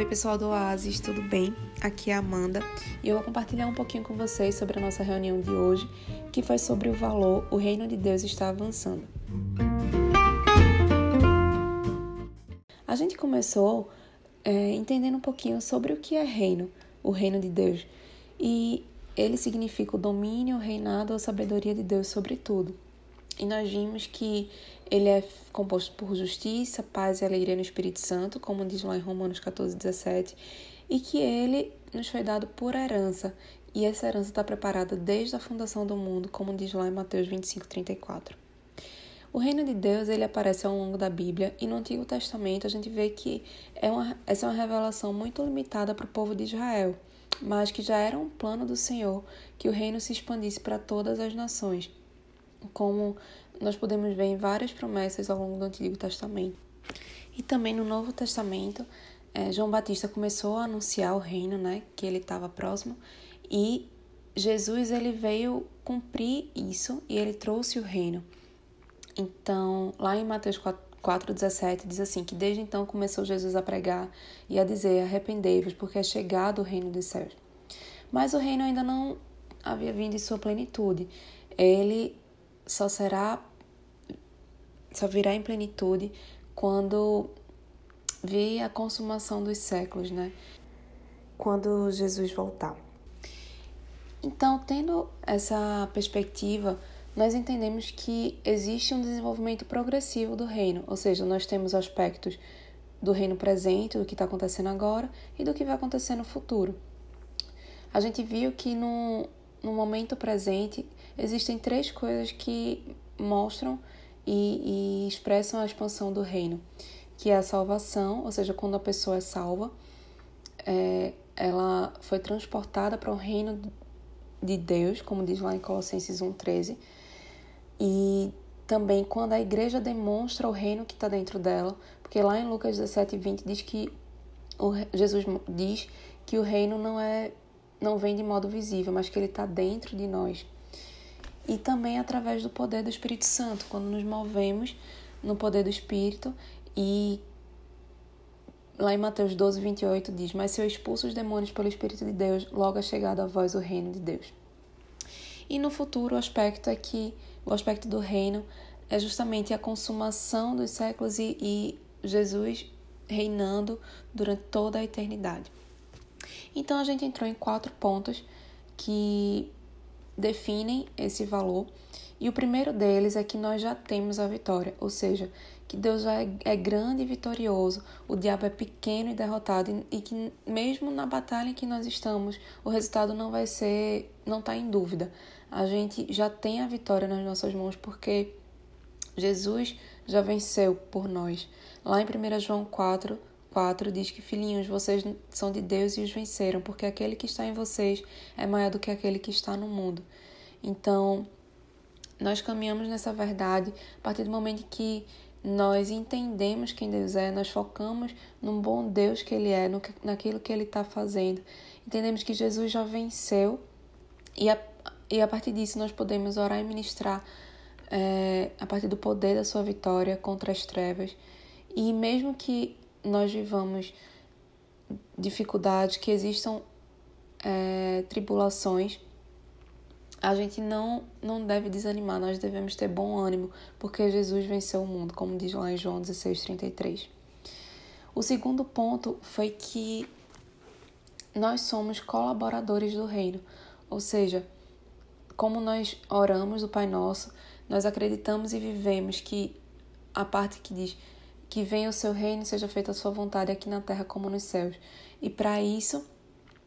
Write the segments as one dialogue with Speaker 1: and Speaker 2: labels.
Speaker 1: Oi, pessoal do Oasis, tudo bem? Aqui é a Amanda e eu vou compartilhar um pouquinho com vocês sobre a nossa reunião de hoje, que foi sobre o valor O Reino de Deus está avançando. A gente começou é, entendendo um pouquinho sobre o que é reino, o reino de Deus, e ele significa o domínio, o reinado, a sabedoria de Deus sobre tudo. E nós vimos que ele é composto por justiça, paz e alegria no Espírito Santo, como diz lá em Romanos 14, 17, e que ele nos foi dado por herança, e essa herança está preparada desde a fundação do mundo, como diz lá em Mateus 25, 34. O reino de Deus ele aparece ao longo da Bíblia e no Antigo Testamento a gente vê que é uma, essa é uma revelação muito limitada para o povo de Israel, mas que já era um plano do Senhor que o reino se expandisse para todas as nações como nós podemos ver em várias promessas ao longo do Antigo Testamento. E também no Novo Testamento, é, João Batista começou a anunciar o reino, né, que ele estava próximo, e Jesus ele veio cumprir isso e ele trouxe o reino. Então, lá em Mateus 4,17 diz assim: que desde então começou Jesus a pregar e a dizer: Arrependei-vos, porque é chegado o reino dos céus. Mas o reino ainda não havia vindo em sua plenitude. Ele só será só virá em plenitude quando vir a consumação dos séculos, né? Quando Jesus voltar. Então, tendo essa perspectiva, nós entendemos que existe um desenvolvimento progressivo do reino, ou seja, nós temos aspectos do reino presente, do que está acontecendo agora e do que vai acontecer no futuro. A gente viu que no, no momento presente, existem três coisas que mostram e, e, expressam a expansão do reino, que é a salvação, ou seja, quando a pessoa é salva, é, ela foi transportada para o reino de Deus, como diz lá em Colossenses 1,13, e também quando a igreja demonstra o reino que está dentro dela, porque lá em Lucas 17, 20 diz que o, Jesus diz que o reino não é não vem de modo visível, mas que ele está dentro de nós. E também através do poder do Espírito Santo, quando nos movemos no poder do Espírito e lá em Mateus 12, 28 diz: Mas se eu expulso os demônios pelo Espírito de Deus, logo é chegado a vós o reino de Deus. E no futuro, o aspecto é que o aspecto do reino é justamente a consumação dos séculos e, e Jesus reinando durante toda a eternidade. Então a gente entrou em quatro pontos que definem esse valor. E o primeiro deles é que nós já temos a vitória, ou seja, que Deus já é, é grande e vitorioso, o diabo é pequeno e derrotado, e, e que mesmo na batalha em que nós estamos, o resultado não vai ser, não está em dúvida. A gente já tem a vitória nas nossas mãos porque Jesus já venceu por nós. Lá em 1 João 4, 4 diz que, filhinhos, vocês são de Deus e os venceram, porque aquele que está em vocês é maior do que aquele que está no mundo. Então, nós caminhamos nessa verdade a partir do momento que nós entendemos quem Deus é, nós focamos no bom Deus que Ele é, no, naquilo que Ele está fazendo. Entendemos que Jesus já venceu e a, e a partir disso nós podemos orar e ministrar é, a partir do poder da Sua vitória contra as trevas. E mesmo que nós vivamos dificuldades, que existam é, tribulações, a gente não, não deve desanimar, nós devemos ter bom ânimo, porque Jesus venceu o mundo, como diz lá em João 16,33. O segundo ponto foi que nós somos colaboradores do reino, ou seja, como nós oramos o Pai Nosso, nós acreditamos e vivemos que a parte que diz que venha o seu reino seja feita a sua vontade aqui na terra como nos céus. E para isso,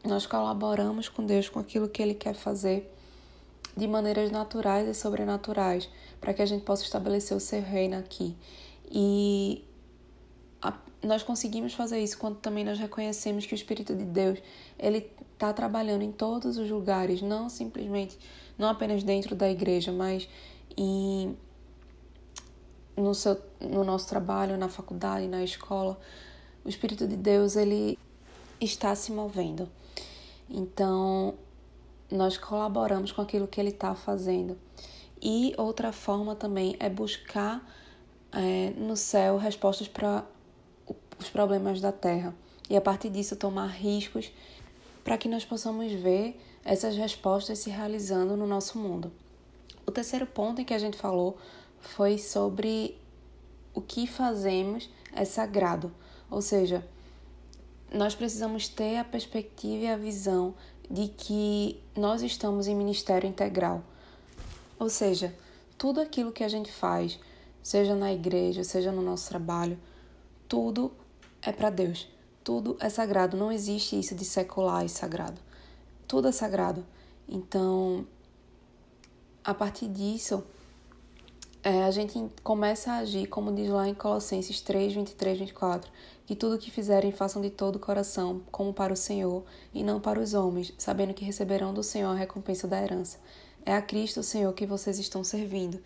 Speaker 1: nós colaboramos com Deus com aquilo que Ele quer fazer de maneiras naturais e sobrenaturais, para que a gente possa estabelecer o seu reino aqui. E a, nós conseguimos fazer isso quando também nós reconhecemos que o Espírito de Deus ele está trabalhando em todos os lugares, não simplesmente, não apenas dentro da igreja, mas em no, seu, no nosso trabalho, na faculdade, na escola, o Espírito de Deus ele está se movendo. Então, nós colaboramos com aquilo que ele está fazendo. E outra forma também é buscar é, no céu respostas para os problemas da terra. e a partir disso tomar riscos para que nós possamos ver essas respostas se realizando no nosso mundo. O terceiro ponto em que a gente falou foi sobre o que fazemos é sagrado, ou seja, nós precisamos ter a perspectiva e a visão de que nós estamos em ministério integral. Ou seja, tudo aquilo que a gente faz, seja na igreja, seja no nosso trabalho, tudo é para Deus. Tudo é sagrado, não existe isso de secular e sagrado. Tudo é sagrado. Então, a partir disso, é, a gente começa a agir, como diz lá em Colossenses 3, 23, 24, que tudo o que fizerem façam de todo o coração, como para o Senhor, e não para os homens, sabendo que receberão do Senhor a recompensa da herança. É a Cristo, o Senhor, que vocês estão servindo.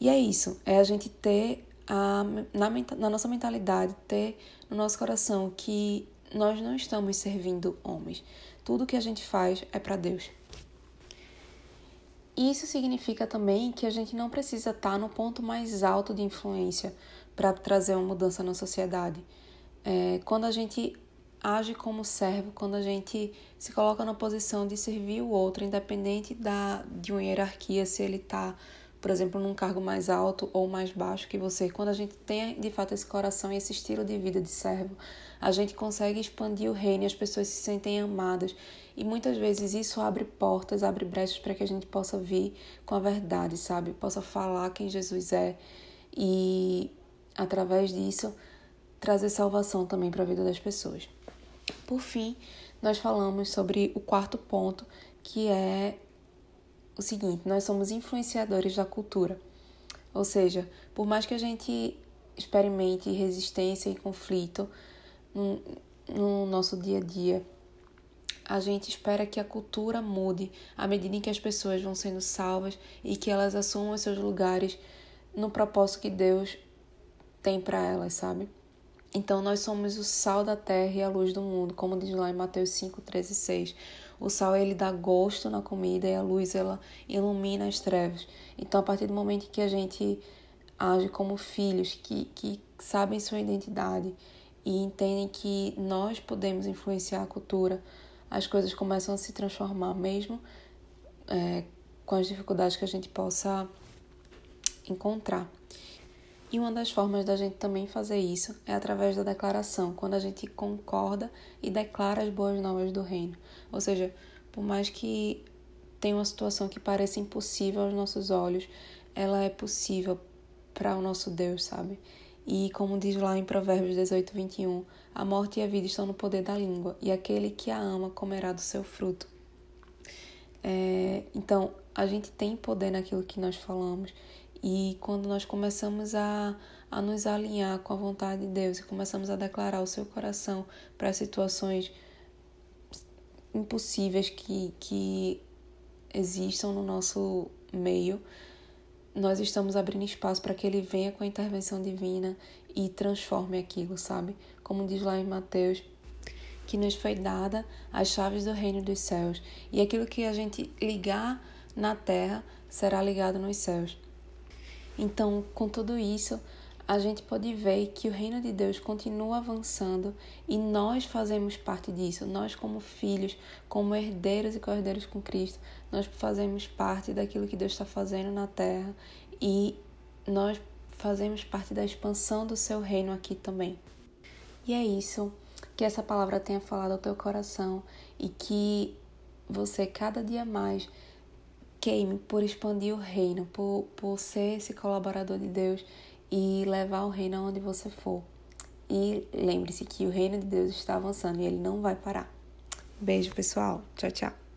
Speaker 1: E é isso, é a gente ter a, na, na nossa mentalidade, ter no nosso coração que nós não estamos servindo homens. Tudo que a gente faz é para Deus. Isso significa também que a gente não precisa estar no ponto mais alto de influência para trazer uma mudança na sociedade. É, quando a gente age como servo, quando a gente se coloca na posição de servir o outro, independente da, de uma hierarquia, se ele está, por exemplo, num cargo mais alto ou mais baixo que você, quando a gente tem de fato esse coração e esse estilo de vida de servo, a gente consegue expandir o reino e as pessoas se sentem amadas e muitas vezes isso abre portas, abre brechas para que a gente possa vir com a verdade, sabe? Possa falar quem Jesus é e, através disso, trazer salvação também para a vida das pessoas. Por fim, nós falamos sobre o quarto ponto, que é o seguinte: nós somos influenciadores da cultura. Ou seja, por mais que a gente experimente resistência e conflito no, no nosso dia a dia, a gente espera que a cultura mude à medida em que as pessoas vão sendo salvas e que elas assumam seus lugares no propósito que Deus tem para elas, sabe? Então nós somos o sal da terra e a luz do mundo, como diz lá em Mateus 5, 13 e 6. O sal ele dá gosto na comida e a luz ela ilumina as trevas. Então a partir do momento que a gente age como filhos que, que sabem sua identidade e entendem que nós podemos influenciar a cultura, as coisas começam a se transformar, mesmo é, com as dificuldades que a gente possa encontrar. E uma das formas da gente também fazer isso é através da declaração, quando a gente concorda e declara as boas novas do reino. Ou seja, por mais que tenha uma situação que pareça impossível aos nossos olhos, ela é possível para o nosso Deus, sabe? E como diz lá em Provérbios 18, 21, a morte e a vida estão no poder da língua, e aquele que a ama comerá do seu fruto. É, então, a gente tem poder naquilo que nós falamos, e quando nós começamos a, a nos alinhar com a vontade de Deus e começamos a declarar o seu coração para situações impossíveis que, que existam no nosso meio, nós estamos abrindo espaço para que ele venha com a intervenção divina e transforme aquilo, sabe? Como diz lá em Mateus, que nos foi dada as chaves do reino dos céus, e aquilo que a gente ligar na terra será ligado nos céus. Então, com tudo isso, a gente pode ver que o reino de Deus continua avançando e nós fazemos parte disso. Nós, como filhos, como herdeiros e co-herdeiros com Cristo, nós fazemos parte daquilo que Deus está fazendo na terra e nós fazemos parte da expansão do seu reino aqui também. E é isso. Que essa palavra tenha falado ao teu coração e que você cada dia mais queime por expandir o reino, por, por ser esse colaborador de Deus e levar o reino aonde você for. E lembre-se que o reino de Deus está avançando e ele não vai parar. Beijo, pessoal. Tchau, tchau.